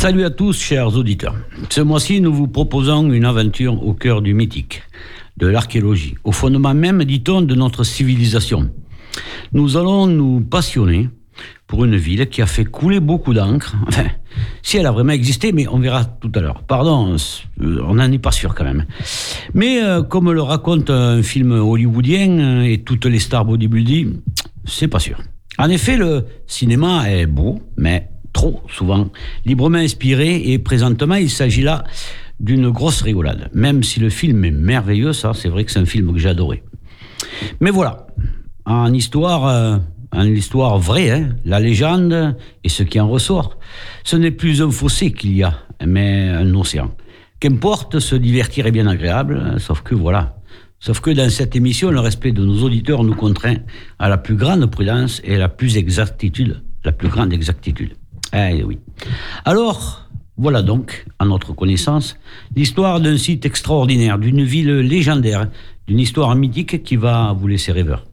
Salut à tous, chers auditeurs. Ce mois-ci, nous vous proposons une aventure au cœur du mythique, de l'archéologie, au fondement même, dit-on, de notre civilisation. Nous allons nous passionner pour une ville qui a fait couler beaucoup d'encre. Enfin, si elle a vraiment existé, mais on verra tout à l'heure. Pardon, euh, on n'en est pas sûr quand même. Mais euh, comme le raconte un film hollywoodien euh, et toutes les stars bodybuilding, c'est pas sûr. En effet, le cinéma est beau, mais trop souvent librement inspiré et présentement il s'agit là d'une grosse rigolade. Même si le film est merveilleux, ça c'est vrai que c'est un film que j'ai adoré. Mais voilà, en histoire, en histoire vraie, hein, la légende et ce qui en ressort, ce n'est plus un fossé qu'il y a, mais un océan. Qu'importe, se divertir est bien agréable, sauf que voilà. Sauf que dans cette émission, le respect de nos auditeurs nous contraint à la plus grande prudence et la plus exactitude, la plus grande exactitude. Eh oui. Alors, voilà donc, à notre connaissance, l'histoire d'un site extraordinaire, d'une ville légendaire, d'une histoire mythique qui va vous laisser rêveur.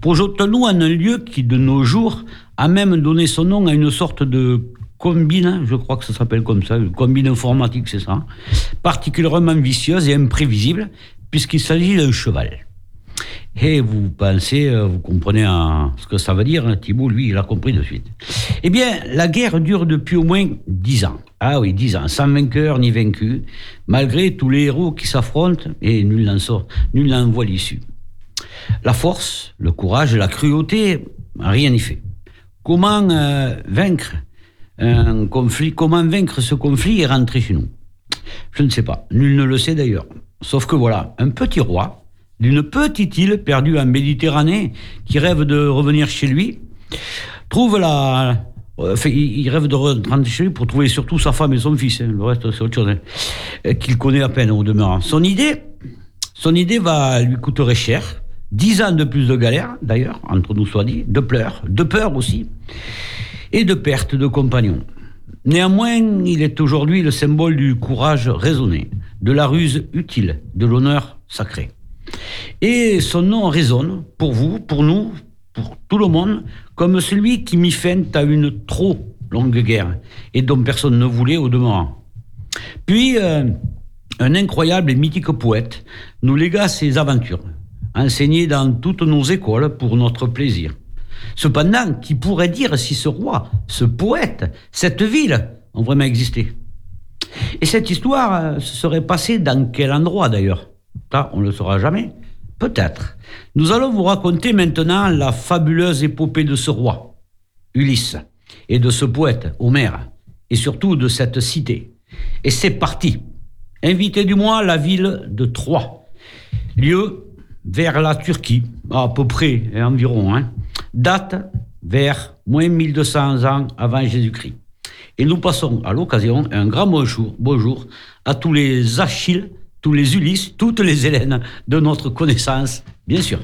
Projetons-nous en un lieu qui, de nos jours, a même donné son nom à une sorte de combine, je crois que ça s'appelle comme ça, une combine informatique, c'est ça, particulièrement vicieuse et imprévisible, puisqu'il s'agit d'un cheval. Et vous pensez, euh, vous comprenez ce que ça veut dire, hein, Thibault, lui, il a compris de suite. Eh bien, la guerre dure depuis au moins dix ans. Ah oui, dix ans, sans vainqueur ni vaincu, malgré tous les héros qui s'affrontent, et nul n'en sort, nul n'en voit l'issue. La force, le courage, la cruauté, rien n'y fait. Comment euh, vaincre un conflit, comment vaincre ce conflit et rentrer chez nous? Je ne sais pas, nul ne le sait d'ailleurs. Sauf que voilà, un petit roi d'une petite île perdue en Méditerranée qui rêve de revenir chez lui, trouve la... Euh, il rêve de rentrer chez lui pour trouver surtout sa femme et son fils. Hein. Le reste, c'est autre chose. Hein. Qu'il connaît à peine au demeurant. Son idée, son idée va lui coûterait cher. Dix ans de plus de galère, d'ailleurs, entre nous soit dit, de pleurs, de peur aussi, et de perte de compagnons. Néanmoins, il est aujourd'hui le symbole du courage raisonné, de la ruse utile, de l'honneur sacré. Et son nom résonne pour vous, pour nous, pour tout le monde, comme celui qui mit fin à une trop longue guerre et dont personne ne voulait au demeurant. Puis, euh, un incroyable et mythique poète nous légua ses aventures, enseignées dans toutes nos écoles pour notre plaisir. Cependant, qui pourrait dire si ce roi, ce poète, cette ville ont vraiment existé? Et cette histoire euh, se serait passée dans quel endroit d'ailleurs? Ça, on ne le saura jamais. Peut-être. Nous allons vous raconter maintenant la fabuleuse épopée de ce roi, Ulysse, et de ce poète, Homère, et surtout de cette cité. Et c'est parti. Invité du mois, la ville de Troie. Lieu vers la Turquie, à peu près, environ. Hein. Date vers moins 1200 ans avant Jésus-Christ. Et nous passons à l'occasion un grand bonjour, bonjour à tous les Achilles, tous les Ulysses, toutes les Hélènes de notre connaissance, bien sûr.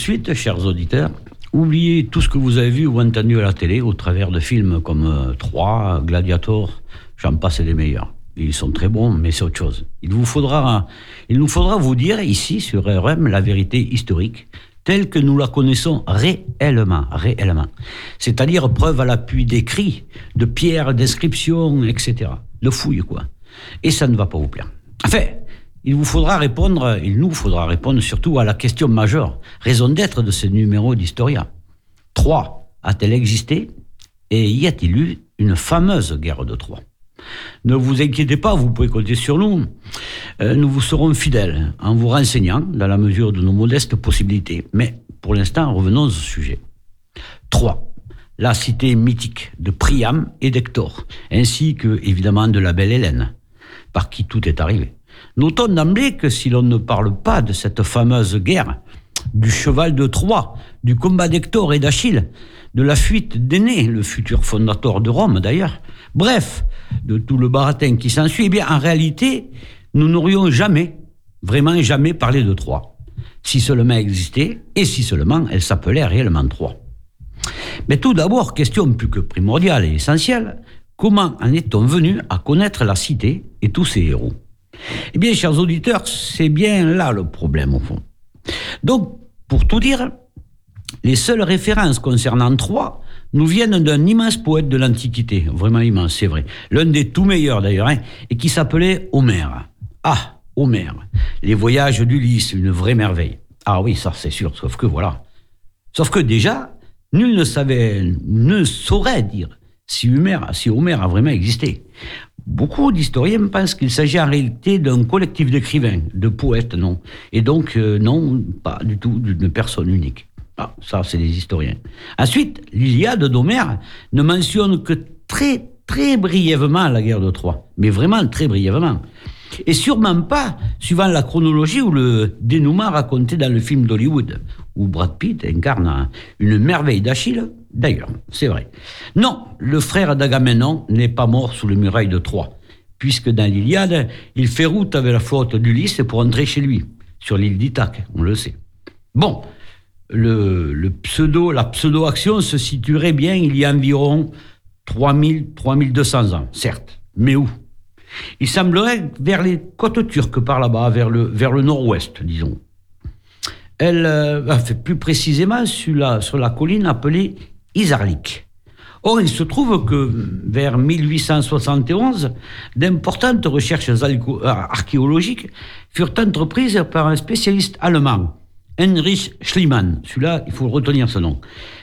Suite, chers auditeurs, oubliez tout ce que vous avez vu ou entendu à la télé au travers de films comme euh, Troie, Gladiator, j'en passe des meilleurs. Ils sont très bons, mais c'est autre chose. Il, vous faudra, il nous faudra vous dire ici sur RM la vérité historique telle que nous la connaissons réellement, réellement. C'est-à-dire preuve à l'appui d'écrits, de pierres, d'inscriptions, etc. De fouilles, quoi. Et ça ne va pas vous plaire. Enfin, il vous faudra répondre, il nous faudra répondre surtout à la question majeure, raison d'être de ce numéro d'Historia. 3. A-t-elle existé Et y a-t-il eu une fameuse guerre de Troie? Ne vous inquiétez pas, vous pouvez compter sur nous. Euh, nous vous serons fidèles en vous renseignant dans la mesure de nos modestes possibilités. Mais pour l'instant, revenons au sujet. 3. La cité mythique de Priam et d'Hector, ainsi que évidemment de la belle Hélène, par qui tout est arrivé. Notons d'emblée que si l'on ne parle pas de cette fameuse guerre, du cheval de Troie, du combat d'Hector et d'Achille, de la fuite d'Aîné, le futur fondateur de Rome d'ailleurs, bref, de tout le baratin qui s'ensuit, eh bien en réalité, nous n'aurions jamais, vraiment jamais parlé de Troie, si seulement existait et si seulement elle s'appelait réellement Troie. Mais tout d'abord, question plus que primordiale et essentielle, comment en est-on venu à connaître la cité et tous ses héros? Eh bien, chers auditeurs, c'est bien là le problème au fond. Donc, pour tout dire, les seules références concernant Troie nous viennent d'un immense poète de l'Antiquité, vraiment immense, c'est vrai, l'un des tout meilleurs d'ailleurs, hein, et qui s'appelait Homère. Ah, Homère, les voyages d'Ulysse, une vraie merveille. Ah oui, ça c'est sûr, sauf que voilà. Sauf que déjà, nul ne savait, ne saurait dire si Homère, si Homère a vraiment existé. Beaucoup d'historiens pensent qu'il s'agit en réalité d'un collectif d'écrivains, de poètes, non. Et donc, euh, non, pas du tout d'une personne unique. Ah, ça, c'est des historiens. Ensuite, l'Iliade d'Homère ne mentionne que très, très brièvement la guerre de Troie. Mais vraiment très brièvement. Et sûrement pas suivant la chronologie ou le dénouement raconté dans le film d'Hollywood, où Brad Pitt incarne une merveille d'Achille. D'ailleurs, c'est vrai. Non, le frère d'Agamemnon n'est pas mort sous les murailles de Troie, puisque dans l'Iliade, il fait route avec la flotte d'Ulysse pour entrer chez lui, sur l'île d'Ithaque, on le sait. Bon, le, pseudo, la pseudo-action se situerait bien il y a environ 3000, 3200 ans, certes. Mais où? Il semblerait vers les côtes turques par là-bas, vers le, vers nord-ouest, disons. Elle, euh, fait plus précisément sur la colline appelée Or, il se trouve que vers 1871, d'importantes recherches archéologiques furent entreprises par un spécialiste allemand, Heinrich Schliemann, celui-là, il faut retenir ce nom,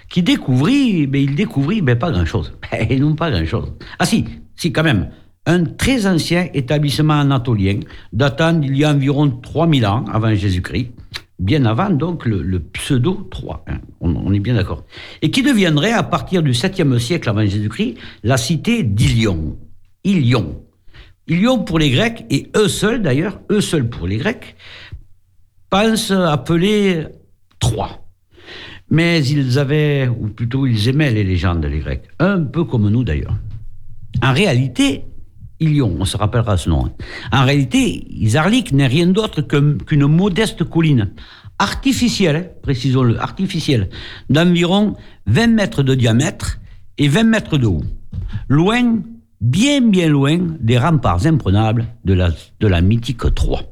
qui découvrit, mais il découvrit mais pas grand-chose. Non pas grand-chose. Ah si, si quand même, un très ancien établissement anatolien, datant d'il y a environ 3000 ans avant Jésus-Christ, bien avant donc le, pseudo 3, hein. on, est bien d'accord, et qui deviendrait à partir du 7e siècle avant Jésus-Christ la cité d'Ilion. Ilion. Ilion pour les Grecs, et eux seuls d'ailleurs, eux seuls pour les Grecs, pense appeler Troie. Mais ils avaient, ou plutôt ils aimaient les légendes, les Grecs, un peu comme nous d'ailleurs. En réalité, Ilion, on se rappellera ce nom. En réalité, Isarlik n'est rien d'autre qu'une modeste colline artificielle, précisons-le, artificielle, d'environ 20 mètres de diamètre et 20 mètres de haut. Loin, bien bien loin des remparts imprenables de la, de la mythique Troie.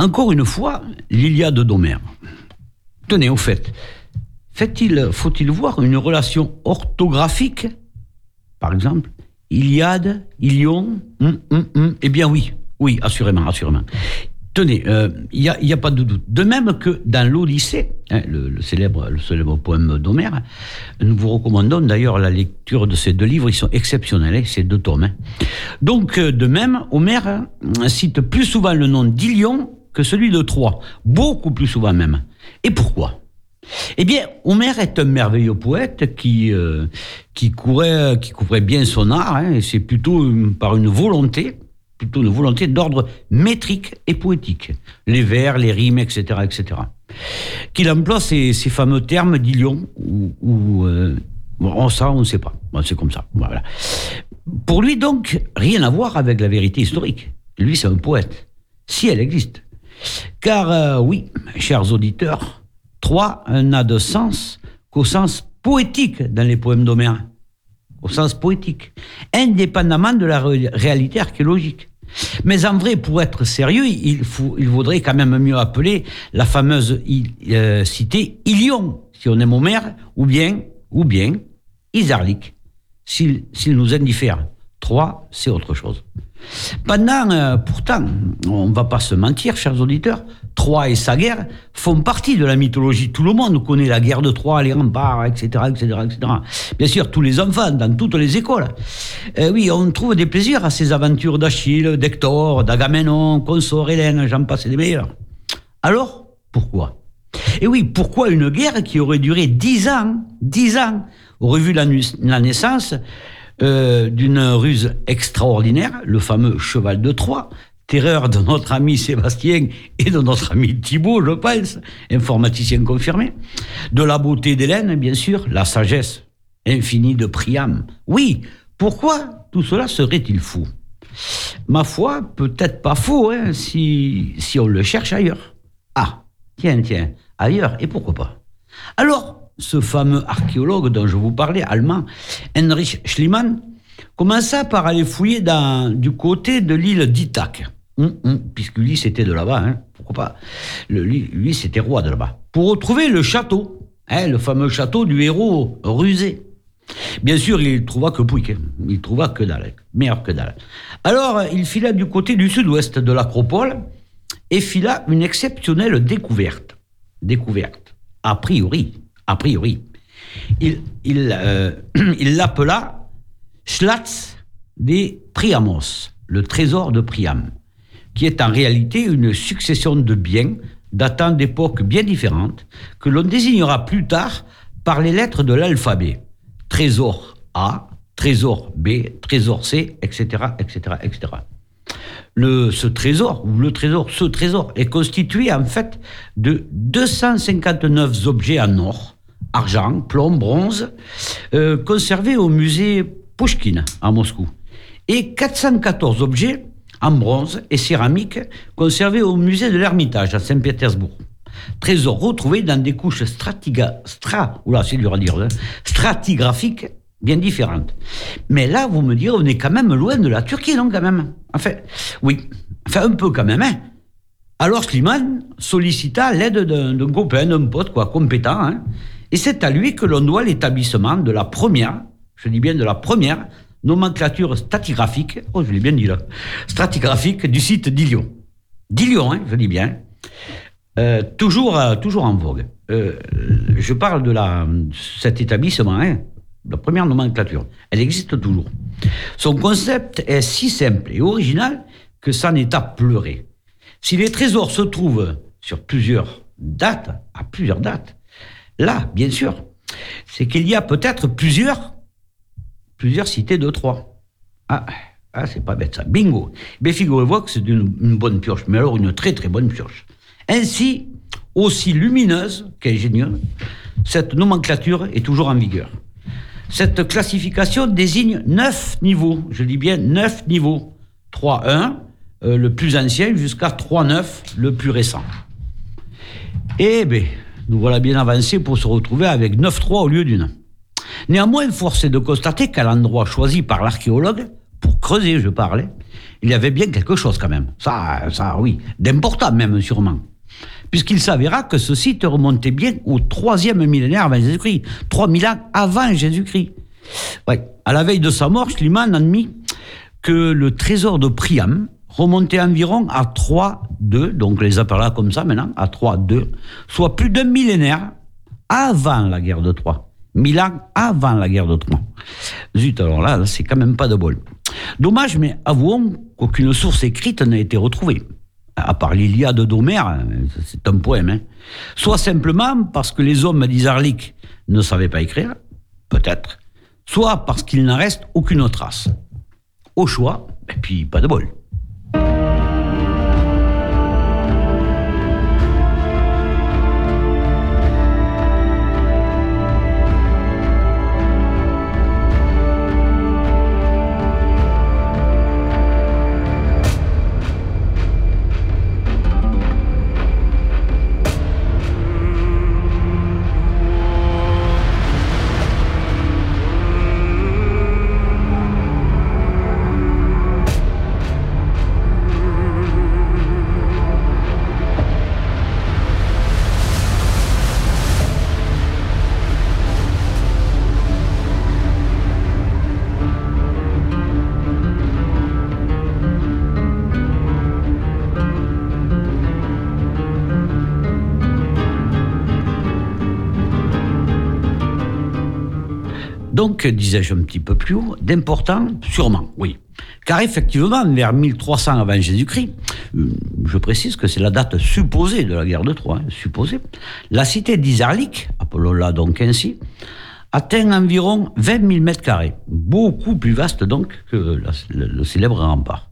Encore une fois, l'Iliade d'Homère. Tenez, au fait, faut-il voir une relation orthographique? Par exemple, Iliade, Ilion hum, hum, hum. Eh bien oui, oui, assurément, assurément. Tenez, il euh, n'y a, y a, pas de doute. De même que dans l'Odyssée, hein, le, célèbre, le célèbre poème d'Homère, nous vous recommandons d'ailleurs la lecture de ces deux livres, ils sont exceptionnels, hein, ces deux tomes. Hein. Donc, euh, de même, Homère cite plus souvent le nom d'Ilion que celui de Troie, beaucoup plus souvent même. Et pourquoi? Eh bien, Homère est un merveilleux poète qui, euh, qui, courait, qui couvrait bien son art, et c'est plutôt par une volonté plutôt une volonté d'ordre métrique et poétique. Les vers, les rimes, etc., etc. Qu'il emploie ces, fameux termes d'Ilion, ou, ou euh, on ça, on ne sait pas. c'est comme ça. Voilà. Pour lui, donc, rien à voir avec la vérité historique. Lui, c'est un poète, si elle existe. Car, euh, oui, chers auditeurs, trois n'a de sens qu'au sens poétique dans les poèmes d'Homère, au sens poétique, indépendamment de la réalité archéologique. Mais en vrai, pour être sérieux, il, vaudrait quand même mieux appeler la fameuse euh, cité Ilion, si on aime Homère, ou bien, ou bien Isarlik, s'il nous indiffère. Trois, c'est autre chose. Pendant, euh, pourtant, on ne va pas se mentir, chers auditeurs, Troie et sa guerre font partie de la mythologie. Tout le monde connaît la guerre de Troie, les remparts, etc., etc., etc. Bien sûr, tous les enfants, dans toutes les écoles. Euh, oui, on trouve des plaisirs à ces aventures d'Achille, d'Hector, d'Agamemnon, Consort, Hélène, j'en passe des meilleurs. Alors, pourquoi? Et oui, pourquoi une guerre qui aurait duré dix ans, dix ans, aurait vu la naissance euh, d'une ruse extraordinaire, le fameux cheval de Troie, terreur de notre ami Sébastien et de notre ami Thibault, je pense, informaticien confirmé, de la beauté d'Hélène, bien sûr, la sagesse infinie de Priam. Oui, pourquoi tout cela serait-il fou? Ma foi, peut-être pas faux, hein, si, si on le cherche ailleurs. Ah, tiens, tiens, ailleurs, et pourquoi pas? Alors, ce fameux archéologue dont je vous parlais, allemand, Heinrich Schliemann, commença par aller fouiller du côté de l'île d'Ithaque. Hum, hum, puisque lui, c'était de là-bas, hein, pourquoi pas Lui, c'était roi de là-bas. Pour retrouver le château, hein, le fameux château du héros rusé. Bien sûr, il trouva que Pouic, hein. il trouva que dalle, meilleur que dalle. Alors, il fila du côté du sud-ouest de l'acropole et fila une exceptionnelle découverte. Découverte, a priori, a priori. Il, euh, l'appela Schlatz des Priamos, le trésor de Priam, qui est en réalité une succession de biens datant d'époques bien différentes, que l'on désignera plus tard par les lettres de l'alphabet. Trésor A, trésor B, trésor C, etc., etc., etc. Ce trésor, ou le trésor, ce trésor est constitué en fait de 259 objets en or, argent, plomb, bronze, euh, conservés au musée Pushkin à Moscou, et 414 objets en bronze et céramique conservés au musée de l'Ermitage à Saint-Pétersbourg. Trésors retrouvés dans des couches hein, stratigraphiques bien différentes. Mais là, vous me direz, on est quand même loin de la Turquie, non, quand même? Enfin, oui, enfin un peu quand même, hein alors Slimane sollicita l'aide d'un copain, d'un pote, quoi, compétent, hein et c'est à lui que l'on doit l'établissement de la première, je dis bien de la première, nomenclature stratigraphique, oh je l'ai bien dit là, stratigraphique du site d'Ilion. D'Ilion, hein, je dis bien. Euh, toujours, euh, toujours en vogue. Euh, je parle de la, cet établissement, hein, la première nomenclature. Elle existe toujours. Son concept est si simple et original que ça n'est à pleurer. Si les trésors se trouvent sur plusieurs dates, à plusieurs dates, là, bien sûr, c'est qu'il y a peut-être plusieurs, plusieurs cités de Troie. Ah, ah c'est pas bête ça. Bingo. Mais figurez-vous que c'est une, bonne pioche, mais alors une très très bonne pioche. Ainsi, aussi lumineuse qu'ingénieuse, cette nomenclature est toujours en vigueur. Cette classification désigne neuf niveaux, je dis bien neuf niveaux. 3-1, euh, le plus ancien, jusqu'à 3-9, le plus récent. Eh bien, nous voilà bien avancés pour se retrouver avec 9-3 au lieu d'une. Néanmoins, force est de constater qu'à l'endroit choisi par l'archéologue, pour creuser, je parlais, il y avait bien quelque chose quand même. Ça, ça oui, d'important même sûrement. Puisqu'il s'avéra que ce site remontait bien au troisième millénaire avant Jésus-Christ, 3000 ans avant Jésus-Christ. Ouais. À la veille de sa mort, Schliemann admit que le trésor de Priam remontait environ à 3-2, donc les appellera comme ça maintenant, à 3-2, soit plus d'un millénaire avant la guerre de Troie. Mille ans avant la guerre de Troie. Zut, alors là, c'est quand même pas de bol. Dommage, mais avouons qu'aucune source écrite n'a été retrouvée. À part l'Iliade d'Homère, c'est un poème. Hein. Soit simplement parce que les hommes d'Isarlik ne savaient pas écrire, peut-être, soit parce qu'il n'en reste aucune trace. Au choix, et puis pas de bol. Disais-je un petit peu plus haut, d'important, sûrement, oui. Car effectivement, vers 1300 avant Jésus-Christ, euh, je précise que c'est la date supposée de la guerre de Troie, hein, supposée, la cité d'Isarlik, appelons-la donc ainsi, atteint environ 20 000 mètres carrés, beaucoup plus vaste donc que le, le célèbre rempart.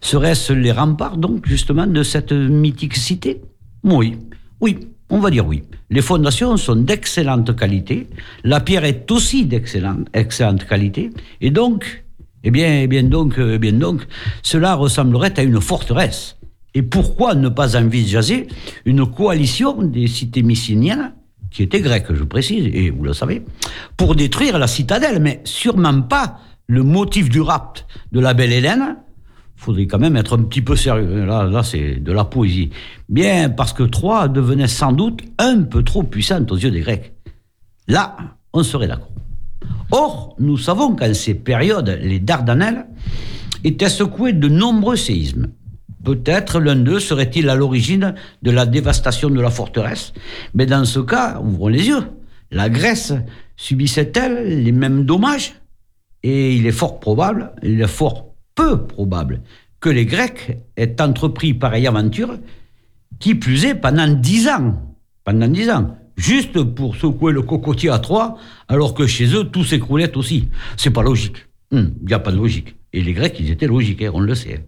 Serait-ce les remparts donc justement de cette mythique cité? Oui, oui, on va dire oui. Les fondations sont d'excellente qualité. La pierre est aussi d'excellente excellente qualité. Et donc, eh bien, eh bien donc, eh bien donc, cela ressemblerait à une forteresse. Et pourquoi ne pas envisager une coalition des cités mycéniennes, qui étaient grecques, je précise, et vous le savez, pour détruire la citadelle, mais sûrement pas le motif du rapt de la belle Hélène, faudrait quand même être un petit peu sérieux. Là, c'est de la poésie. Bien, parce que Troie devenait sans doute un peu trop puissante aux yeux des Grecs. Là, on serait d'accord. Or, nous savons qu'en ces périodes, les Dardanelles étaient secouées de nombreux séismes. Peut-être l'un d'eux serait-il à l'origine de la dévastation de la forteresse. Mais dans ce cas, ouvrons les yeux. La Grèce subissait-elle les mêmes dommages? Et il est fort probable, il est fort probable que les Grecs aient entrepris pareille aventure, qui plus est pendant dix ans. Pendant dix ans. Juste pour secouer le cocotier à trois, alors que chez eux, tout s'écroulait aussi. C'est pas logique. Il hum, n'y a pas de logique. Et les Grecs, ils étaient logiques, hein, on le sait.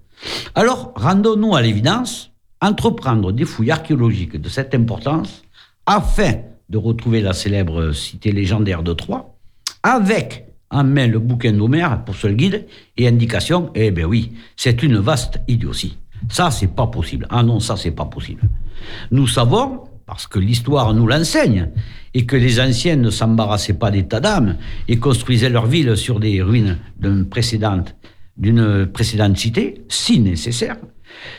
Alors, rendons-nous à l'évidence, entreprendre des fouilles archéologiques de cette importance, afin de retrouver la célèbre cité légendaire de Troie, avec main le bouquin d'Homère pour seul guide et indication, eh bien oui, c'est une vaste idiotie. Ça, c'est pas possible. Ah non, ça, c'est pas possible. Nous savons, parce que l'histoire nous l'enseigne, et que les anciens ne s'embarrassaient pas d'état d'âme et construisaient leur ville sur des ruines d'une précédente, d'une précédente cité, si nécessaire,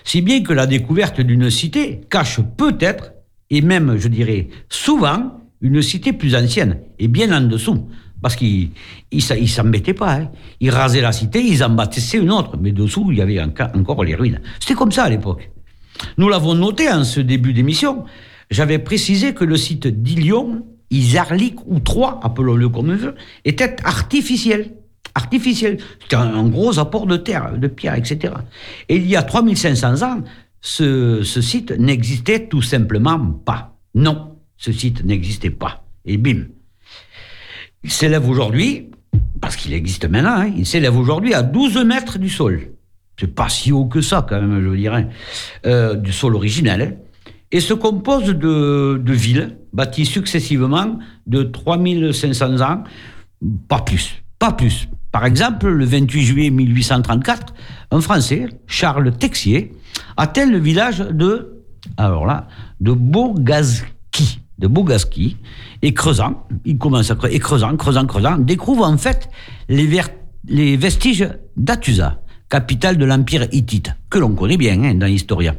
si bien que la découverte d'une cité cache peut-être, et même, je dirais, souvent, une cité plus ancienne, et bien en dessous, parce qu'ils ne s'embêtaient pas. Hein. Ils rasaient la cité, ils en bâtissaient une autre. Mais dessous, il y avait encore les ruines. C'était comme ça à l'époque. Nous l'avons noté en ce début d'émission. J'avais précisé que le site d'Ilion, Isarlik ou Troyes, appelons-le comme on veut, était artificiel. Artificiel. C'était un, gros apport de terre, de pierre, etc. Et il y a 3500 ans, ce, ce site n'existait tout simplement pas. Non, ce site n'existait pas. Et bim, il s'élève aujourd'hui, parce qu'il existe maintenant, hein, il s'élève aujourd'hui à 12 mètres du sol. C'est pas si haut que ça, quand même, je dirais, euh, du sol originel. Hein, et se compose de, villes bâties successivement de 3500 ans, pas plus, pas plus. Par exemple, le 28 juillet 1834, un Français, Charles Texier, atteint le village de, alors là, de de Beaugazki, et creusant, il commence à creuser, et creusant, creusant, creusant, découvre en fait les, les vestiges d'Atusa, capitale de l'Empire hittite, que l'on connaît bien hein, dans l'Historia.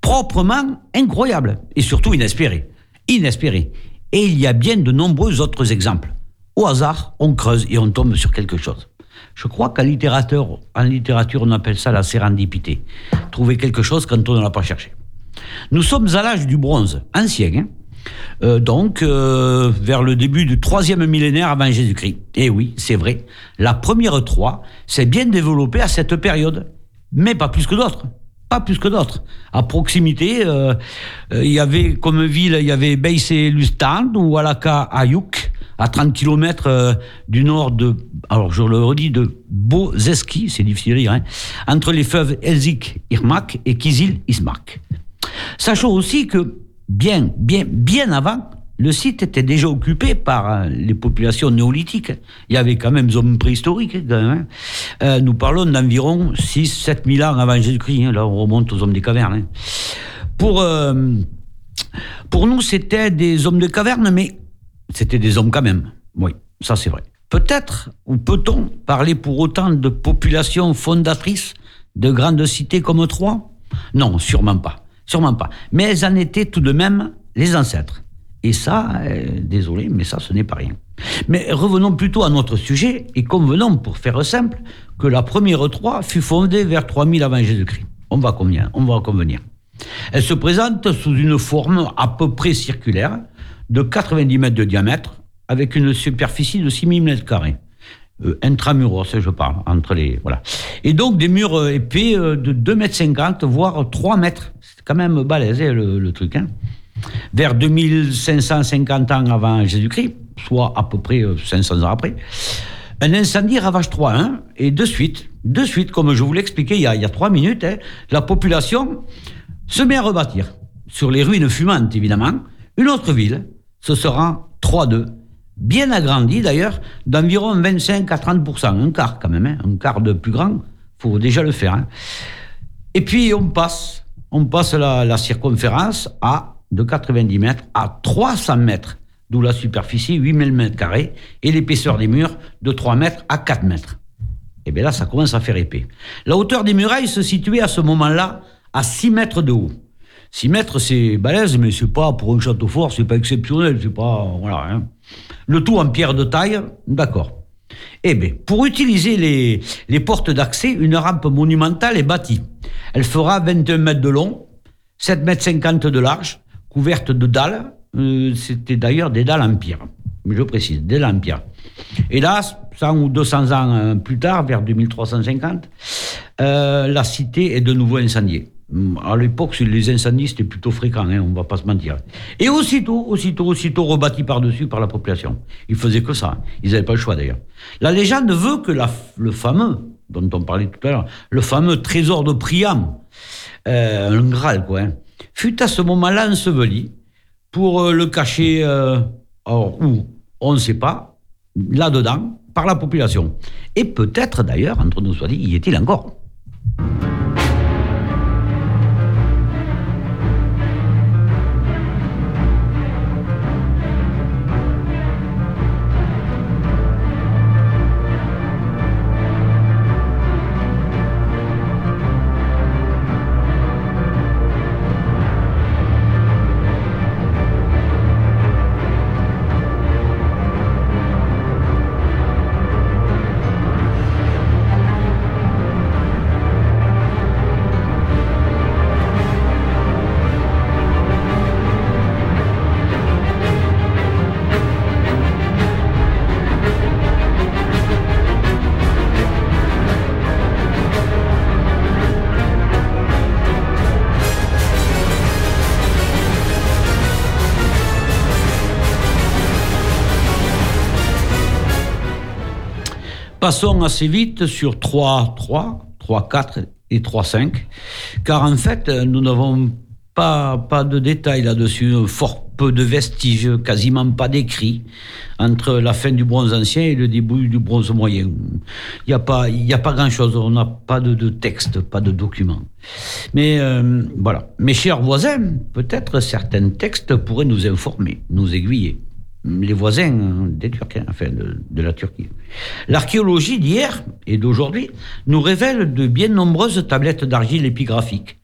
Proprement incroyable, et surtout inespéré. Inespéré. Et il y a bien de nombreux autres exemples. Au hasard, on creuse et on tombe sur quelque chose. Je crois qu'en littérature, en littérature, on appelle ça la sérendipité. Trouver quelque chose quand on ne l'a pas cherché. Nous sommes à l'âge du bronze, ancien, hein euh, donc euh, vers le début du troisième millénaire avant Jésus-Christ. Et oui, c'est vrai, la première Troie s'est bien développée à cette période, mais pas plus que d'autres. Pas plus que d'autres. À proximité, euh, il y avait comme ville, il y avait Beis et Lustan ou Alaka Ayuk, à 30 km du nord de, alors je le redis, de Bozeski, c'est difficile à dire, hein, entre les fleuves Elzik, Irmak et Kizil, Ismak. Sachons aussi que bien, bien, bien avant, le site était déjà occupé par euh, les populations néolithiques. Il y avait quand même des hommes préhistoriques. Hein. Euh, nous parlons d'environ 6-7 000 ans avant Jésus-Christ. Hein. Là, on remonte aux hommes des cavernes. Hein. Pour, euh, pour nous, c'était des hommes de cavernes, mais c'était des hommes quand même. Oui, ça c'est vrai. Peut-être, ou peut-on parler pour autant de populations fondatrices de grandes cités comme Troyes Non, sûrement pas. Sûrement pas. Mais elles en étaient tout de même les ancêtres. Et ça, euh, désolé, mais ça, ce n'est pas rien. Mais revenons plutôt à notre sujet et convenons, pour faire simple, que la première Troie fut fondée vers 3000 avant Jésus-Christ. On va convenir, on va convenir. Elle se présente sous une forme à peu près circulaire, de 90 mètres de diamètre, avec une superficie de 6000 mètres carrés. Euh, intramuros, je parle, entre les. Voilà. Et donc des murs euh, épais euh, de 2 mètres 50, voire 3 mètres. Quand même hein, le, truc. Hein. Vers 2550 ans avant Jésus-Christ, soit à peu près 500 ans après, un incendie ravage 3 hein, et de suite, de suite, comme je vous l'expliquais il, y a, il y a 3 minutes, hein, la population se met à rebâtir. Sur les ruines fumantes, évidemment, une autre ville, ce sera 3-2 bien agrandi d'ailleurs, d'environ 25 à 30% un quart quand même, hein, un quart de plus grand, faut déjà le faire. Et puis on passe, on passe la, circonférence à de 90 mètres à 300 mètres, d'où la superficie 8000 mètres carrés et l'épaisseur des murs de 3 mètres à 4 mètres. Et bien là, ça commence à faire épais. La hauteur des murailles se situait à ce moment-là à 6 mètres de haut. 6 mètres, c'est balèze, mais c'est pas pour un château fort, c'est pas exceptionnel, c'est pas. Voilà. Hein. Le tout en pierre de taille, d'accord. Eh bien, pour utiliser les, portes d'accès, une rampe monumentale est bâtie. Elle fera 21 mètres de long, 7 mètres 50 de large, couverte de dalles. Euh, c'était d'ailleurs des dalles en pierre. Je précise, des dalles en pierre. Hélas, 100 ou 200 ans euh, plus tard, vers 2350, euh, la cité est de nouveau incendiée. À l'époque, les incendies, c'était plutôt fréquent, hein, on ne va pas se mentir. Et aussitôt, aussitôt, aussitôt rebâti par-dessus par la population. Ils faisaient que ça. Ils n'avaient pas le choix, d'ailleurs. La légende veut que le fameux, dont on parlait tout à l'heure, le fameux trésor de Priam, euh, un Graal, quoi, hein, fut à ce moment-là enseveli pour euh, le cacher, euh, où On ne sait pas, là-dedans, par la population. Et peut-être, d'ailleurs, entre nous soit dit, y est-il encore. Passons assez vite sur 3, 3, 3, 4 et 3, 5, car en fait, nous n'avons pas, pas de détails là-dessus, fort peu de vestiges, quasiment pas d'écrits entre la fin du bronze ancien et le début du bronze moyen. Il n'y a pas, a pas grand-chose, on n'a pas de, de, texte, pas de document. Mais euh, voilà, mes chers voisins, peut-être certains textes pourraient nous informer, nous aiguiller les voisins des Turcs, hein, enfin de, la Turquie. L'archéologie d'hier et d'aujourd'hui nous révèle de bien nombreuses tablettes d'argile épigraphiques,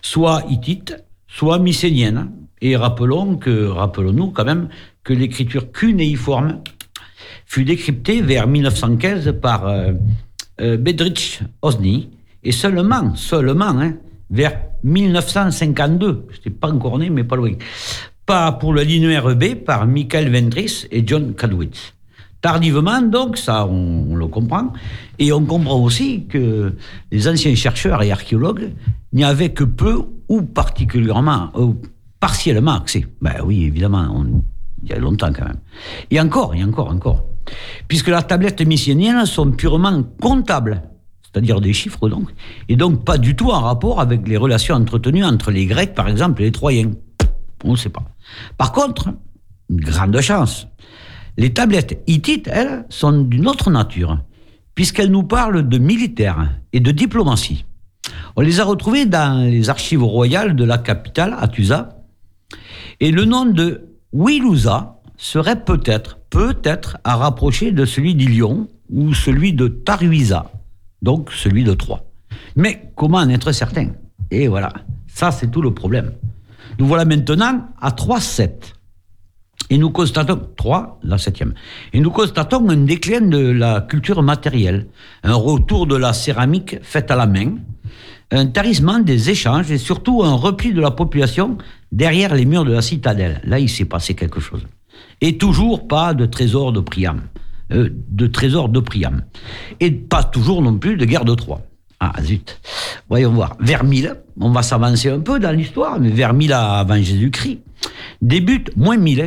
soit hittites, soit mycéniennes. Et rappelons que, rappelons-nous quand même que l'écriture cunéiforme fut décrypté vers 1915 par euh, euh, Bedrich Osni, et seulement, seulement, hein, vers 1952, je pas encore né, mais pas loin, pas pour le linéaire B par Michael Vendris et John Kadwitz. Tardivement, donc, ça, on, le comprend. Et on comprend aussi que les anciens chercheurs et archéologues n'y avaient que peu ou particulièrement, ou partiellement accès. Ben oui, évidemment, il y a longtemps quand même. Et encore, et encore, encore. Puisque la tablette mycénienne sont purement comptables, c'est-à-dire des chiffres donc, et donc pas du tout en rapport avec les relations entretenues entre les Grecs, par exemple, et les Troyens. On ne sait pas. Par contre, grande chance, les tablettes hittites, elles, sont d'une autre nature, puisqu'elles nous parlent de militaire et de diplomatie. On les a retrouvées dans les archives royales de la capitale, Atusa, et le nom de Wilusa serait peut-être, peut-être à rapprocher de celui d'Ilion ou celui de Taruisa, donc celui de Troie. Mais comment en être certain? Et voilà, ça c'est tout le problème. Nous voilà maintenant à 3-7. Et nous constatons, 3, la septième, et nous constatons un déclin de la culture matérielle, un retour de la céramique faite à la main, un tarissement des échanges et surtout un repli de la population derrière les murs de la citadelle. Là, il s'est passé quelque chose. Et toujours pas de trésor de Priam. Euh, de trésor de Priam. Et pas toujours non plus de guerre de Troie. Ah, zut. Voyons voir. Vers 1000, on va s'avancer un peu dans l'histoire, mais vers 1000 avant Jésus-Christ, débute, moins 1000, hein,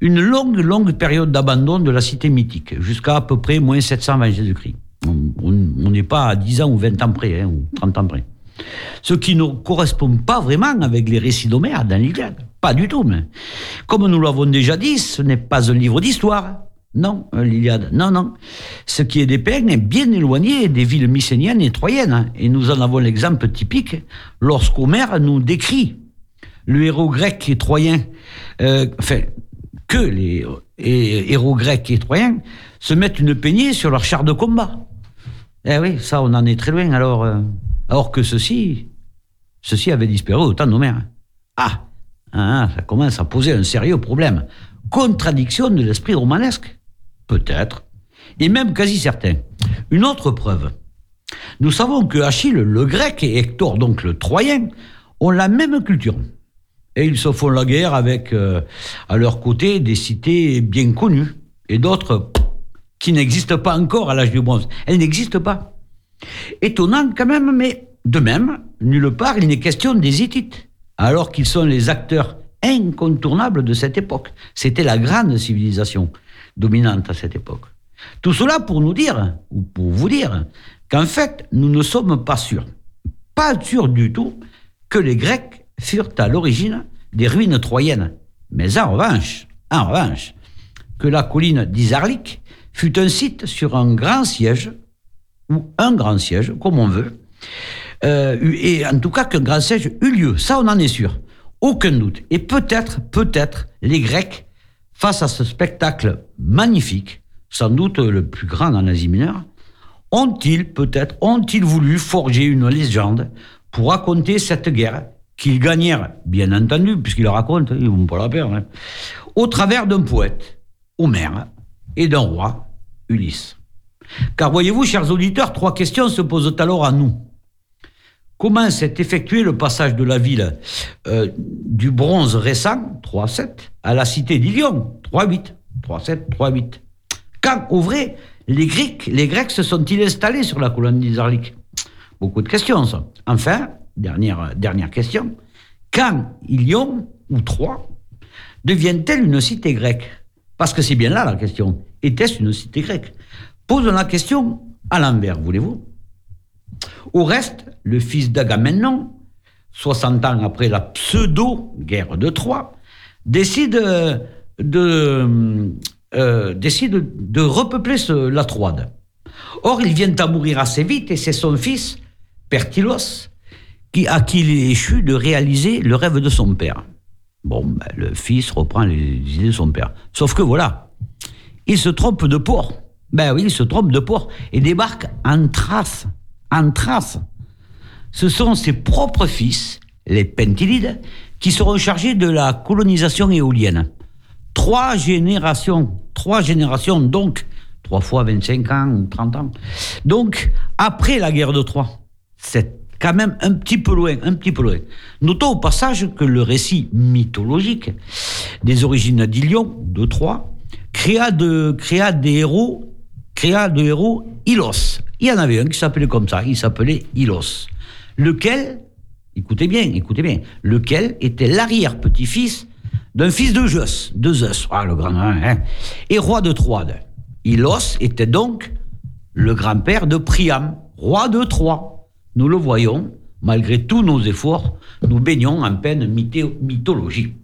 une longue, longue période d'abandon de la cité mythique, jusqu'à à peu près moins 700 avant Jésus-Christ. On n'est pas à 10 ans ou 20 ans près, hein, ou 30 ans près. Ce qui ne correspond pas vraiment avec les récits d'Homère dans l'Iliade. Pas du tout, mais comme nous l'avons déjà dit, ce n'est pas un livre d'histoire. Non, l'Iliade, non, non. Ce qui est dépeint est bien éloigné des villes mycéniennes et troyennes. Et nous en avons l'exemple typique lorsqu'Homère nous décrit le héros grec et troyen, euh, enfin, que les héros grecs et troyens se mettent une peignée sur leur char de combat. Eh oui, ça, on en est très loin. Alors, euh, alors que ceci, ceci avait disparu au temps d'Homère. Ah, ah, ça commence à poser un sérieux problème. Contradiction de l'esprit romanesque. Peut-être, et même quasi certain. Une autre preuve. Nous savons que Achille, le grec, et Hector, donc le troyen, ont la même culture. Et ils se font la guerre avec, euh, à leur côté, des cités bien connues, et d'autres qui n'existent pas encore à l'âge du bronze. Elles n'existent pas. Étonnant quand même, mais de même, nulle part il n'est question des Hittites, alors qu'ils sont les acteurs incontournables de cette époque. C'était la grande civilisation dominante à cette époque. Tout cela pour nous dire, ou pour vous dire, qu'en fait, nous ne sommes pas sûrs, pas sûrs du tout, que les Grecs furent à l'origine des ruines troyennes. Mais en revanche, en revanche, que la colline d'Isarlik fut un site sur un grand siège, ou un grand siège, comme on veut, euh, et en tout cas qu'un grand siège eut lieu. Ça, on en est sûr. Aucun doute. Et peut-être, peut-être, les Grecs face à ce spectacle magnifique, sans doute le plus grand en Asie mineure, ont-ils peut-être, ont-ils voulu forger une légende pour raconter cette guerre qu'ils gagnèrent, bien entendu, puisqu'ils la racontent, ils vont pas la perdre, hein, au travers d'un poète, Homère, et d'un roi, Ulysse. Car voyez-vous, chers auditeurs, trois questions se posent alors à nous. Comment s'est effectué le passage de la ville euh, du bronze récent, 3-7, à la cité d'Ilion, 3-8, 3-7, 3-8 Quand, au vrai, les Grecs, les Grecs se sont-ils installés sur la colonne d'Isarlik Beaucoup de questions, ça. Enfin, dernière, dernière question, quand Ilion, ou Troie, devient-elle une cité grecque? Parce que c'est bien là la question. Était-ce une cité grecque? Posons la question à l'envers, voulez-vous? Au reste, le fils d'Agamemnon, 60 ans après la pseudo-guerre de Troie, décide de, euh, décide de repeupler la Troade. Or, il vient à mourir assez vite et c'est son fils, Pertilos, qui, à qui il échu de réaliser le rêve de son père. Bon, ben, le fils reprend les idées de son père. Sauf que voilà, il se trompe de port. Ben oui, il se trompe de port et débarque en Thrace en trace. Ce sont ses propres fils, les Pentilides, qui seront chargés de la colonisation éolienne. Trois générations, trois générations, donc trois fois 25 ans ou 30 ans. Donc, après la guerre de Troie, c'est quand même un petit peu loin, un petit peu loin. Notons au passage que le récit mythologique des origines d'Ilion, de Troie, créa des héros, créa de héros Ilos. Il y en avait un qui s'appelait comme ça, il s'appelait Ilos. Lequel, écoutez bien, écoutez bien, lequel était l'arrière-petit-fils d'un fils de Zeus, de Zeus, ah, le grand, hein, et roi de Troade. Ilos était donc le grand-père de Priam, roi de Troie. Nous le voyons, malgré tous nos efforts, nous baignons en peine mythologie.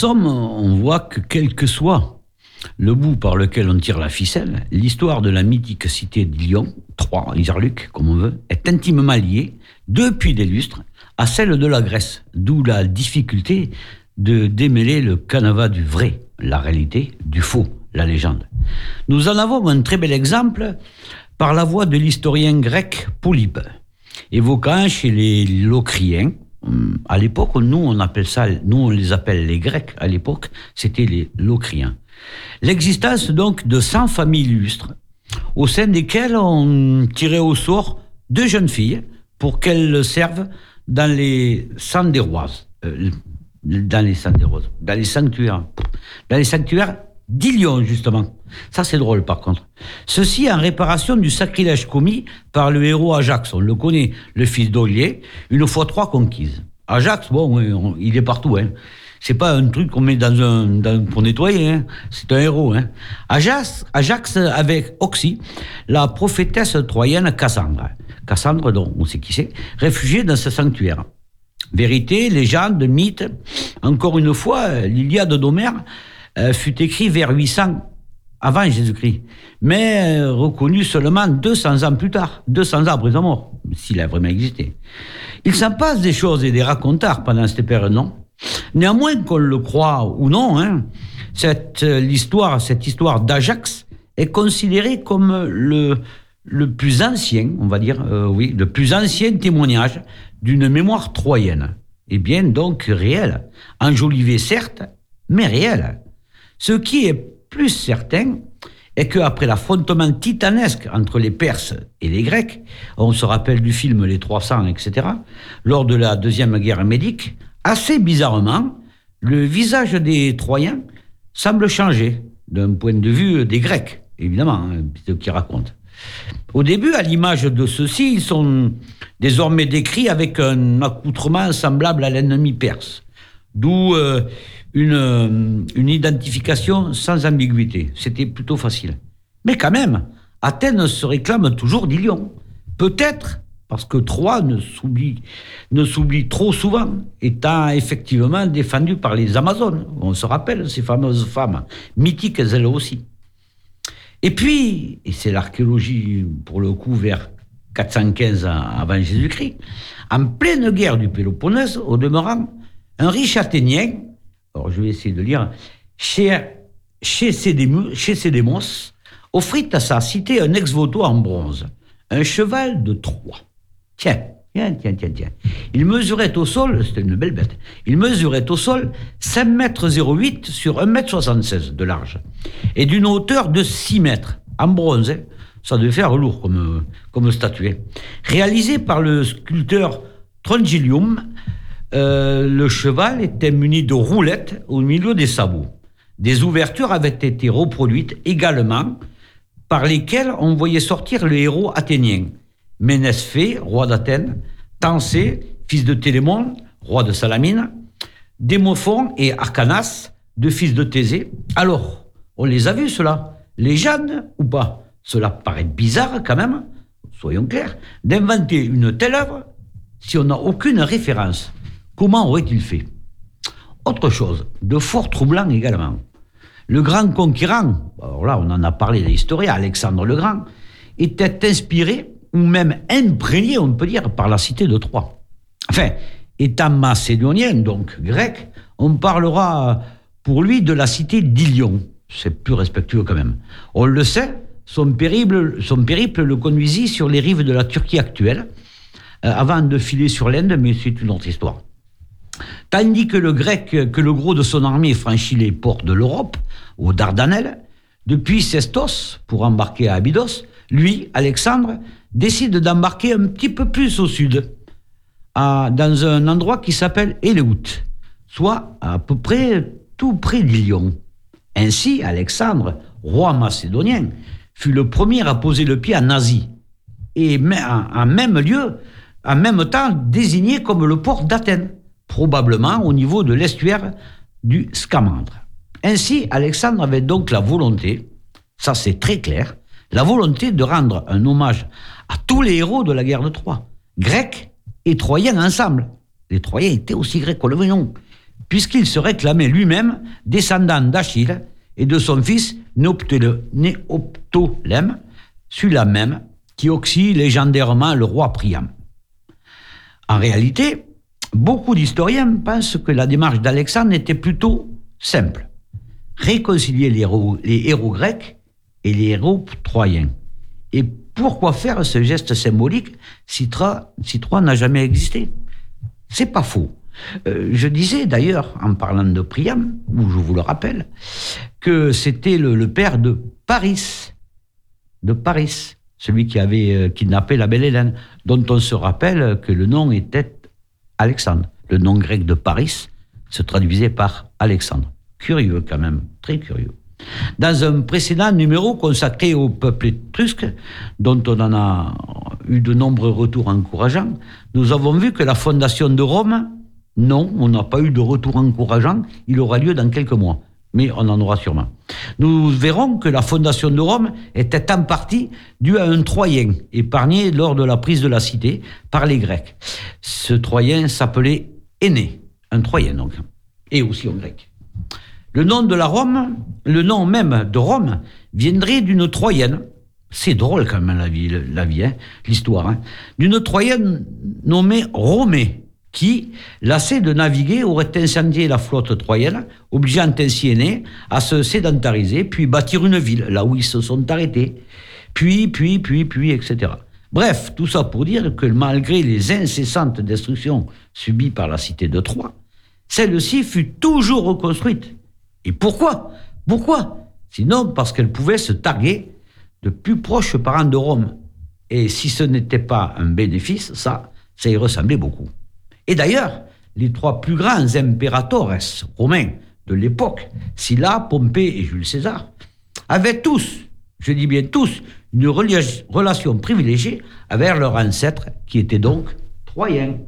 Somme, on voit que quel que soit le bout par lequel on tire la ficelle, l'histoire de la mythique cité d'Ilion, Troie, Isarluc, comme on veut, est intimement liée, depuis des lustres, à celle de la Grèce, d'où la difficulté de démêler le canevas du vrai, la réalité, du faux, la légende. Nous en avons un très bel exemple par la voix de l'historien grec Polybe, évoquant chez les Locriens, à l'époque, nous, on les appelle les Grecs. À l'époque, c'était les Locriens. L'existence, donc, de 100 familles illustres, au sein desquelles on tirait au sort deux jeunes filles pour qu'elles servent dans les euh, dans les dans les sanctuaires, dans les sanctuaires d'Ilion, justement. Ça, c'est drôle, par contre. Ceci en réparation du sacrilège commis par le héros Ajax. On le connaît, le fils d'Olier, une fois trois conquises. Ajax, bon, il est partout, hein. C'est pas un truc qu'on met dans un, pour nettoyer, hein. C'est un héros, hein. Ajax, Ajax avec Oxy, la prophétesse troyenne Cassandre. Cassandre, dont on sait qui c'est, réfugiée dans ce sanctuaire. Vérité, légende, mythe. Encore une fois, l'Iliade d'Homère fut écrit vers 800 avant Jésus-Christ, mais euh, reconnu seulement 200 ans plus tard, 200 ans après sa mort, s'il a vraiment existé. Il s'en passe des choses et des racontards pendant cette période, non? Néanmoins, qu'on le croit ou non, hein, cette, euh, l'histoire, cette histoire d'Ajax est considérée comme le, plus ancien, on va dire, oui, le plus ancien témoignage d'une mémoire troyenne. Et bien donc réel. Enjolivé certes, mais réel. Ce qui est plus certain est qu'après l'affrontement titanesque entre les Perses et les Grecs, on se rappelle du film Les 300, etc., lors de la Deuxième Guerre médique, assez bizarrement, le visage des Troyens semble changer d'un point de vue des Grecs, évidemment, hein, ce qu'ils racontent. Au début, à l'image de ceux-ci, ils sont désormais décrits avec un accoutrement semblable à l'ennemi perse, d'où euh, une, euh, une identification sans ambiguïté. C'était plutôt facile. Mais quand même, Athènes se réclame toujours d'Ilion. Peut-être parce que Troie ne s'oublie, ne s'oublie trop souvent, étant effectivement défendue par les Amazones. On se rappelle ces fameuses femmes, mythiques elles aussi. Et puis, et c'est l'archéologie pour le coup vers 415 avant Jésus-Christ, en pleine guerre du Péloponnèse, au demeurant, un riche Athénien, alors je vais essayer de lire, chez, chez, offrit à sa cité un ex-voto en bronze, un cheval de Troie. Tiens, tiens, tiens, tiens, tiens. Il mesurait au sol, c'était une belle bête, il mesurait au sol 5 mètres 08 sur 1 mètre 76 de large, et d'une hauteur de 6 mètres, en bronze. Hein. Ça devait faire lourd comme, comme. Réalisé par le sculpteur Trongilium, euh, le cheval était muni de roulettes au milieu des sabots. Des ouvertures avaient été reproduites également par lesquelles on voyait sortir le héros athénien. Ménesphée, roi d'Athènes, Tancé, fils de Télémon, roi de Salamine, Démophon et Arcanas, deux fils de Thésée. Alors, on les a vus, cela Les Jeannes ou pas? Cela paraît bizarre quand même, soyons clairs, d'inventer une telle œuvre si on n'a aucune référence. Comment aurait-il fait? Autre chose, de fort troublant également. Le grand conquérant, alors là on en a parlé des historiens, Alexandre le Grand, était inspiré ou même imprégné, on peut dire, par la cité de Troie. Enfin, étant macédonien, donc grec, on parlera pour lui de la cité d'Ilion. C'est plus respectueux quand même. On le sait, son périple, son périple le conduisit sur les rives de la Turquie actuelle, euh, avant de filer sur l'Inde, mais c'est une autre histoire. Tandis que le grec, que le gros de son armée franchit les ports de l'Europe, aux Dardanelles, depuis Sestos, pour embarquer à Abydos, lui, Alexandre, décide d'embarquer un petit peu plus au sud, dans un endroit qui s'appelle Éléout, soit à peu près tout près d'Ilion. Ainsi, Alexandre, roi macédonien, fut le premier à poser le pied en Asie, et en même lieu, en même temps désigné comme le port d'Athènes, probablement au niveau de l'estuaire du Scamandre. Ainsi, Alexandre avait donc la volonté, ça c'est très clair, la volonté de rendre un hommage à tous les héros de la guerre de Troie, grecs et troyens ensemble. Les Troyens étaient aussi grecs, le voyons, puisqu'il se réclamait lui-même descendant d'Achille et de son fils Néoptolème, celui-là même qui oxy légendairement le roi Priam. En réalité, beaucoup d'historiens pensent que la démarche d'Alexandre était plutôt simple. Réconcilier les héros, grecs et les héros troyens. Et pourquoi faire ce geste symbolique si Troie, n'a jamais existé? C'est pas faux. Euh, je disais d'ailleurs, en parlant de Priam, ou je vous le rappelle, que c'était le, père de Paris, de Paris, celui qui avait euh, kidnappé la belle Hélène, dont on se rappelle que le nom était Alexandre. Le nom grec de Paris se traduisait par Alexandre. Curieux quand même, très curieux. Dans un précédent numéro consacré au peuple étrusque, dont on en a eu de nombreux retours encourageants, nous avons vu que la fondation de Rome, non, on n'a pas eu de retour encourageant, il aura lieu dans quelques mois, mais on en aura sûrement. Nous verrons que la fondation de Rome était en partie due à un Troyen, épargné lors de la prise de la cité par les Grecs. Ce Troyen s'appelait Aîné, un Troyen donc, et aussi un Grec. Le nom de la Rome, le nom même de Rome, viendrait d'une Troyenne. C'est drôle quand même la vie, la vie, hein, l'histoire. Hein, d'une Troyenne nommée Romée, qui, lassée de naviguer, aurait incendié la flotte troyenne, obligeant ainsi Aîné à se sédentariser, puis bâtir une ville, là où ils se sont arrêtés. Puis, puis, puis, puis, etc. Bref, tout ça pour dire que malgré les incessantes destructions subies par la cité de Troie, celle-ci fut toujours reconstruite et pourquoi? Pourquoi? Sinon parce qu'elle pouvait se targuer de plus proches parents de Rome. Et si ce n'était pas un bénéfice, ça, ça y ressemblait beaucoup. Et d'ailleurs, les trois plus grands impératores romains de l'époque, Sylla, Pompée et Jules César, avaient tous, je dis bien tous, une relation privilégiée avec leur ancêtre, qui était donc troyen.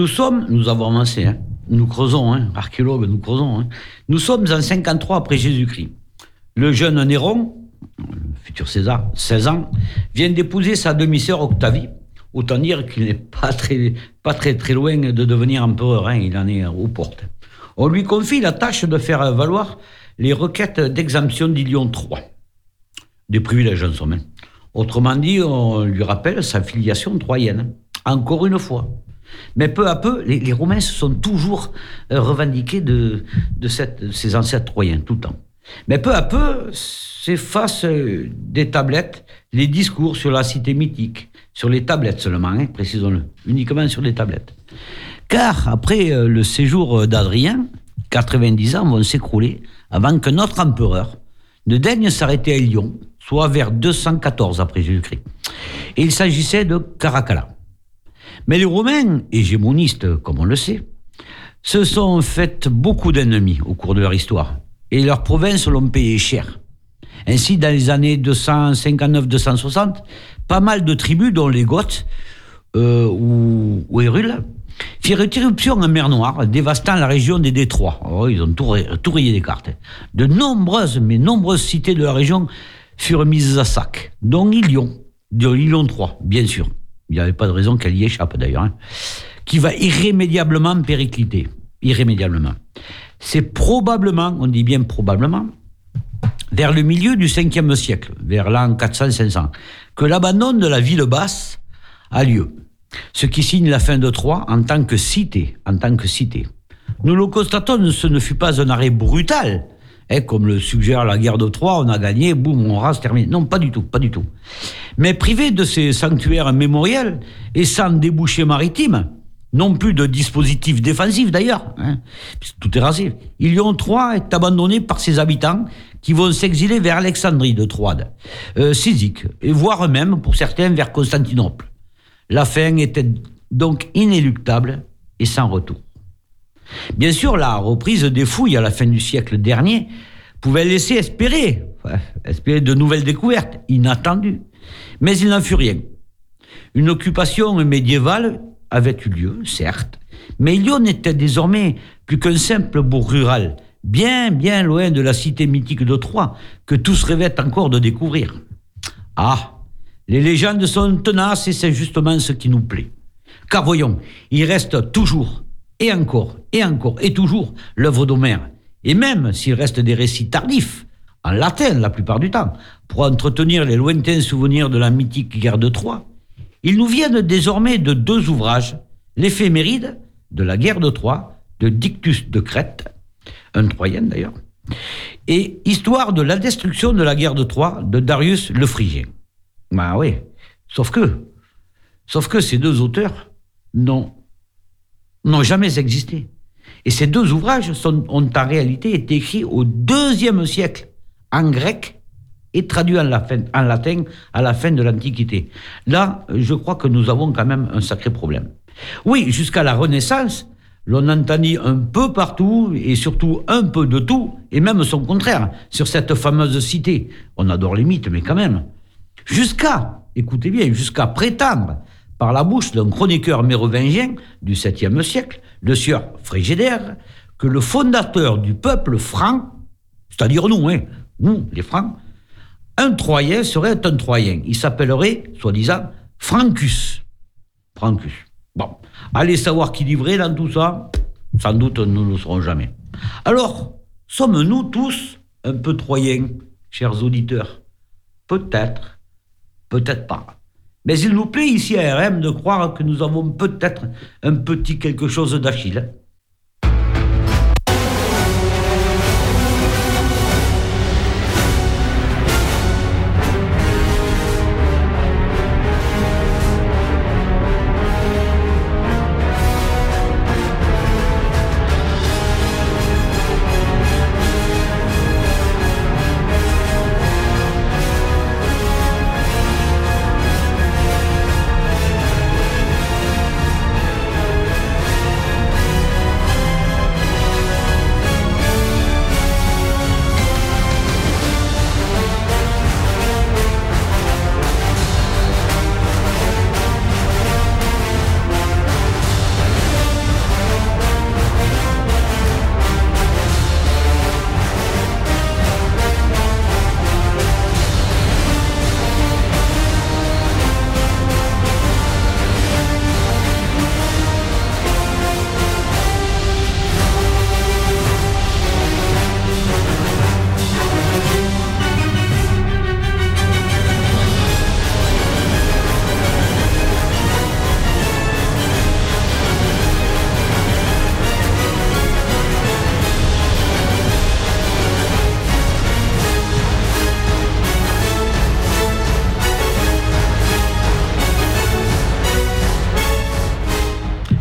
Nous sommes, nous avons avancé, hein, nous creusons, hein, archéologues, nous creusons. Hein. Nous sommes en 53 après Jésus-Christ. Le jeune Néron, futur César, 16 ans, vient d'épouser sa demi-sœur Octavie. Autant dire qu'il n'est pas très, pas très, très loin de devenir empereur, hein, il en est aux portes. On lui confie la tâche de faire valoir les requêtes d'exemption d'Ilion III. Des privilèges en somme. Autrement dit, on lui rappelle sa filiation troyenne. Encore une fois. Mais peu à peu, les, Romains se sont toujours euh, revendiqués de, ces ancêtres troyens, tout le temps. Mais peu à peu, s'effacent euh, des tablettes les discours sur la cité mythique, sur les tablettes seulement, hein, précisons-le, uniquement sur les tablettes. Car après euh, le séjour d'Adrien, 90 ans vont s'écrouler avant que notre empereur ne daigne s'arrêter à Lyon, soit vers 214 après Jésus-Christ. Et il s'agissait de Caracalla. Mais les Romains, hégémonistes comme on le sait, se sont fait beaucoup d'ennemis au cours de leur histoire, et leurs provinces l'ont payé cher. Ainsi, dans les années 259-260, pas mal de tribus, dont les Goths euh, ou, ou Hérule, firent irruption en mer Noire, dévastant la région des Détroits. Oh, ils ont tout, rayé des cartes. De nombreuses, mais nombreuses cités de la région furent mises à sac, dont Ilion, de Ilion III, bien sûr. Il n'y avait pas de raison qu'elle y échappe d'ailleurs, hein. qui va irrémédiablement péricliter. Irrémédiablement. C'est probablement, on dit bien probablement, vers le milieu du 5e siècle, vers l'an 400-500, que l'abandon de la ville basse a lieu. Ce qui signe la fin de Troie en tant que cité, en tant que cité. Nous le constatons, ce ne fut pas un arrêt brutal, hein, comme le suggère la guerre de Troie, on a gagné, boum, on rase, terminé. Non, pas du tout, pas du tout. Mais privé de ces sanctuaires mémoriels et sans débouché maritime, non plus de dispositif défensif d'ailleurs, hein, tout est rasé. Ilion III est abandonné par ses habitants qui vont s'exiler vers Alexandrie de Troade, euh, et voire même, pour certains, vers Constantinople. La fin était donc inéluctable et sans retour. Bien sûr, la reprise des fouilles à la fin du siècle dernier pouvait laisser espérer, espérer de nouvelles découvertes inattendues. Mais il n'en fut rien. Une occupation médiévale avait eu lieu, certes, mais Lyon était désormais plus qu'un simple bourg rural, bien, bien loin de la cité mythique de Troie, que tous rêvaient encore de découvrir. Ah, les légendes sont tenaces et c'est justement ce qui nous plaît. Car voyons, il reste toujours, et encore, et encore, et toujours, l'œuvre d'Homère. Et même s'il reste des récits tardifs, en latin la plupart du temps, pour entretenir les lointains souvenirs de la mythique guerre de Troie, ils nous viennent désormais de deux ouvrages, l'éphéméride de la guerre de Troie, de Dictus de Crète, un Troyen d'ailleurs, et Histoire de la destruction de la guerre de Troie de Darius le Phrygien. Bah oui, sauf que, sauf que ces deux auteurs n'ont, n'ont jamais existé. Et ces deux ouvrages sont, ont en réalité été écrits au deuxième siècle, en grec, et traduits en, en latin à la fin de l'Antiquité. Là, je crois que nous avons quand même un sacré problème. Oui, jusqu'à la Renaissance, l'on entendit un peu partout et surtout un peu de tout, et même son contraire, sur cette fameuse cité. On adore les mythes, mais quand même. Jusqu'à, écoutez bien, jusqu'à prétendre par la bouche d'un chroniqueur mérovingien du 7e siècle, le sieur Frigédère, que le fondateur du peuple franc, c'est-à-dire nous, hein, nous, les francs, un Troyen serait un Troyen. Il s'appellerait, soi-disant, Francus. Francus. Bon, allez savoir qui livrait dans tout ça, sans doute nous ne le saurons jamais. Alors, sommes-nous tous un peu Troyens, chers auditeurs? Peut-être, peut-être pas. Mais il nous plaît ici à RM de croire que nous avons peut-être un petit quelque chose d'Achille.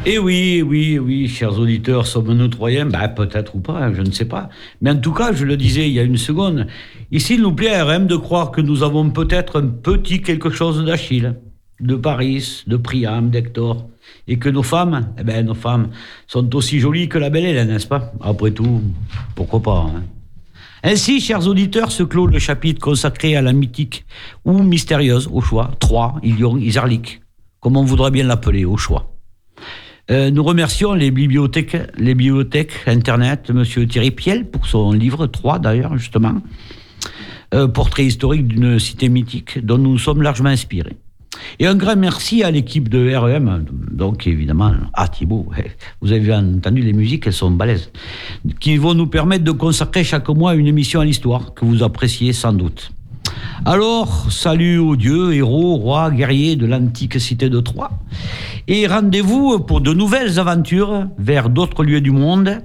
Et eh oui, oui, oui, chers auditeurs, sommes-nous troyens? Ben, Peut-être ou pas, je ne sais pas. Mais en tout cas, je le disais il y a une seconde, ici, il nous plaît RM de croire que nous avons peut-être un petit quelque chose d'Achille, de Paris, de Priam, d'Hector, et que nos femmes, eh ben, nos femmes sont aussi jolies que la belle Hélène, n'est-ce pas? Après tout, pourquoi pas hein? Ainsi, chers auditeurs, se clôt le chapitre consacré à la mythique ou mystérieuse, au choix, Troie, Ilion, Isarlik, comme on voudrait bien l'appeler, au choix. Euh, nous remercions les bibliothèques, les bibliothèques Internet, Monsieur Thierry Piel, pour son livre 3 d'ailleurs, justement, euh, portrait historique d'une cité mythique dont nous sommes largement inspirés. Et un grand merci à l'équipe de REM, donc évidemment à Thibault. Vous avez entendu les musiques, elles sont balèzes, qui vont nous permettre de consacrer chaque mois une émission à l'histoire que vous appréciez sans doute. Alors, salut aux dieux, héros, rois, guerriers de l'antique cité de Troie. Et rendez-vous pour de nouvelles aventures vers d'autres lieux du monde.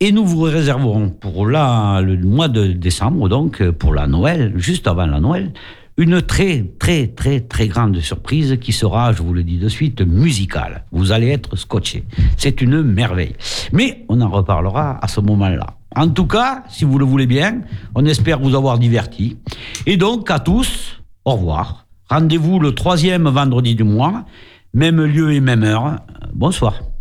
Et nous vous réserverons pour le mois de décembre, donc pour la Noël, juste avant la Noël, une très, très, très, très grande surprise qui sera, je vous le dis de suite, musicale. Vous allez être scotché. C'est une merveille. Mais on en reparlera à ce moment-là. En tout cas, si vous le voulez bien, on espère vous avoir diverti. Et donc, à tous, au revoir. Rendez-vous le troisième vendredi du mois, même lieu et même heure. Bonsoir.